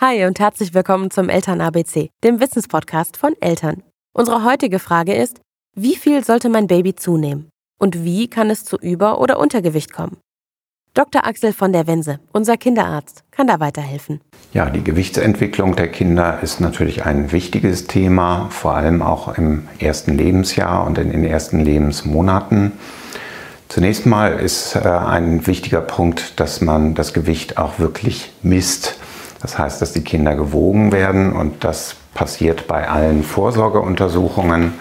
Hi und herzlich willkommen zum Eltern ABC, dem Wissenspodcast von Eltern. Unsere heutige Frage ist, wie viel sollte mein Baby zunehmen? Und wie kann es zu Über- oder Untergewicht kommen? Dr. Axel von der Wense, unser Kinderarzt, kann da weiterhelfen. Ja, die Gewichtsentwicklung der Kinder ist natürlich ein wichtiges Thema, vor allem auch im ersten Lebensjahr und in den ersten Lebensmonaten. Zunächst mal ist äh, ein wichtiger Punkt, dass man das Gewicht auch wirklich misst. Das heißt, dass die Kinder gewogen werden und das passiert bei allen Vorsorgeuntersuchungen.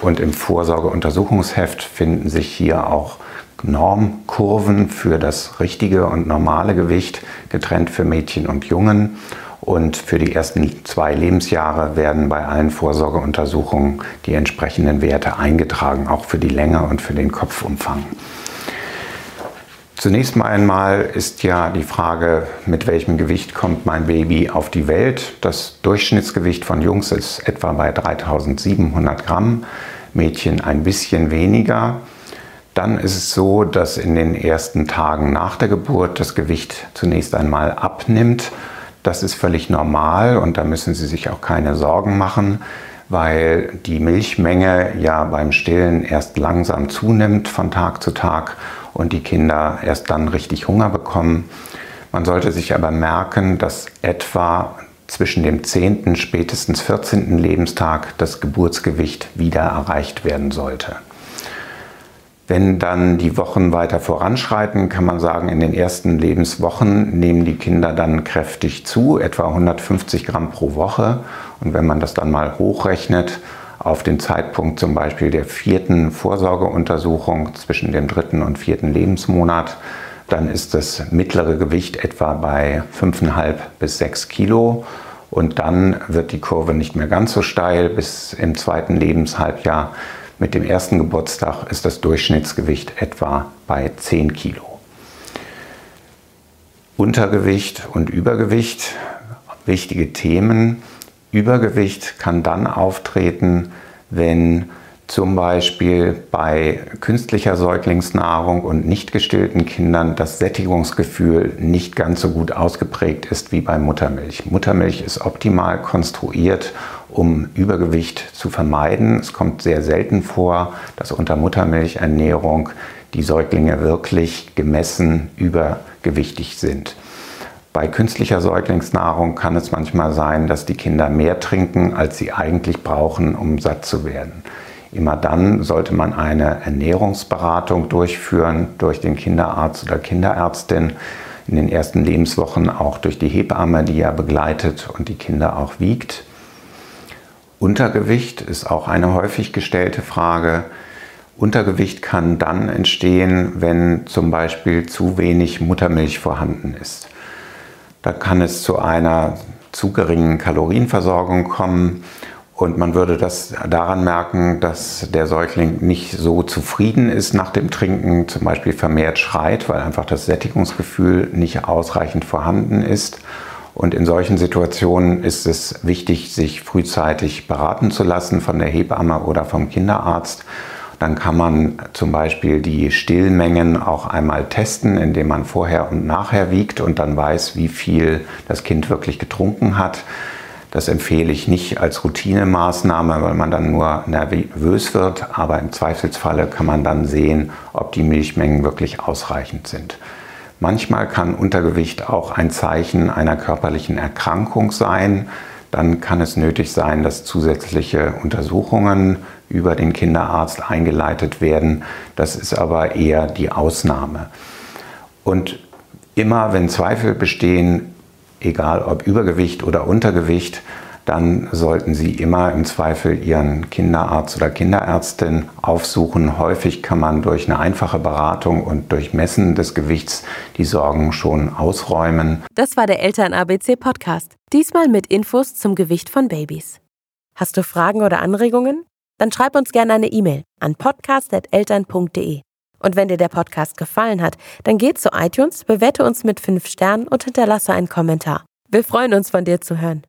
Und im Vorsorgeuntersuchungsheft finden sich hier auch Normkurven für das richtige und normale Gewicht, getrennt für Mädchen und Jungen. Und für die ersten zwei Lebensjahre werden bei allen Vorsorgeuntersuchungen die entsprechenden Werte eingetragen, auch für die Länge und für den Kopfumfang. Zunächst mal einmal ist ja die Frage, mit welchem Gewicht kommt mein Baby auf die Welt. Das Durchschnittsgewicht von Jungs ist etwa bei 3700 Gramm, Mädchen ein bisschen weniger. Dann ist es so, dass in den ersten Tagen nach der Geburt das Gewicht zunächst einmal abnimmt. Das ist völlig normal und da müssen Sie sich auch keine Sorgen machen, weil die Milchmenge ja beim Stillen erst langsam zunimmt von Tag zu Tag und die Kinder erst dann richtig Hunger bekommen. Man sollte sich aber merken, dass etwa zwischen dem 10. spätestens 14. Lebenstag das Geburtsgewicht wieder erreicht werden sollte. Wenn dann die Wochen weiter voranschreiten, kann man sagen, in den ersten Lebenswochen nehmen die Kinder dann kräftig zu, etwa 150 Gramm pro Woche. Und wenn man das dann mal hochrechnet, auf den Zeitpunkt zum Beispiel der vierten Vorsorgeuntersuchung zwischen dem dritten und vierten Lebensmonat, dann ist das mittlere Gewicht etwa bei 5,5 bis 6 Kilo. Und dann wird die Kurve nicht mehr ganz so steil. Bis im zweiten Lebenshalbjahr mit dem ersten Geburtstag ist das Durchschnittsgewicht etwa bei 10 Kilo. Untergewicht und Übergewicht, wichtige Themen. Übergewicht kann dann auftreten, wenn zum Beispiel bei künstlicher Säuglingsnahrung und nicht gestillten Kindern das Sättigungsgefühl nicht ganz so gut ausgeprägt ist wie bei Muttermilch. Muttermilch ist optimal konstruiert, um Übergewicht zu vermeiden. Es kommt sehr selten vor, dass unter Muttermilchernährung die Säuglinge wirklich gemessen übergewichtig sind. Bei künstlicher Säuglingsnahrung kann es manchmal sein, dass die Kinder mehr trinken, als sie eigentlich brauchen, um satt zu werden. Immer dann sollte man eine Ernährungsberatung durchführen durch den Kinderarzt oder Kinderärztin. In den ersten Lebenswochen auch durch die Hebamme, die ja begleitet und die Kinder auch wiegt. Untergewicht ist auch eine häufig gestellte Frage. Untergewicht kann dann entstehen, wenn zum Beispiel zu wenig Muttermilch vorhanden ist. Da kann es zu einer zu geringen Kalorienversorgung kommen und man würde das daran merken, dass der Säugling nicht so zufrieden ist nach dem Trinken, zum Beispiel vermehrt schreit, weil einfach das Sättigungsgefühl nicht ausreichend vorhanden ist. Und in solchen Situationen ist es wichtig, sich frühzeitig beraten zu lassen von der Hebamme oder vom Kinderarzt dann kann man zum Beispiel die Stillmengen auch einmal testen, indem man vorher und nachher wiegt und dann weiß, wie viel das Kind wirklich getrunken hat. Das empfehle ich nicht als Routinemaßnahme, weil man dann nur nervös wird, aber im Zweifelsfalle kann man dann sehen, ob die Milchmengen wirklich ausreichend sind. Manchmal kann Untergewicht auch ein Zeichen einer körperlichen Erkrankung sein. Dann kann es nötig sein, dass zusätzliche Untersuchungen über den Kinderarzt eingeleitet werden. Das ist aber eher die Ausnahme. Und immer wenn Zweifel bestehen, egal ob Übergewicht oder Untergewicht, dann sollten Sie immer im Zweifel Ihren Kinderarzt oder Kinderärztin aufsuchen. Häufig kann man durch eine einfache Beratung und durch Messen des Gewichts die Sorgen schon ausräumen. Das war der Eltern-ABC Podcast. Diesmal mit Infos zum Gewicht von Babys. Hast du Fragen oder Anregungen? Dann schreib uns gerne eine E-Mail an podcast.eltern.de. Und wenn dir der Podcast gefallen hat, dann geh zu iTunes, bewerte uns mit 5 Sternen und hinterlasse einen Kommentar. Wir freuen uns, von dir zu hören.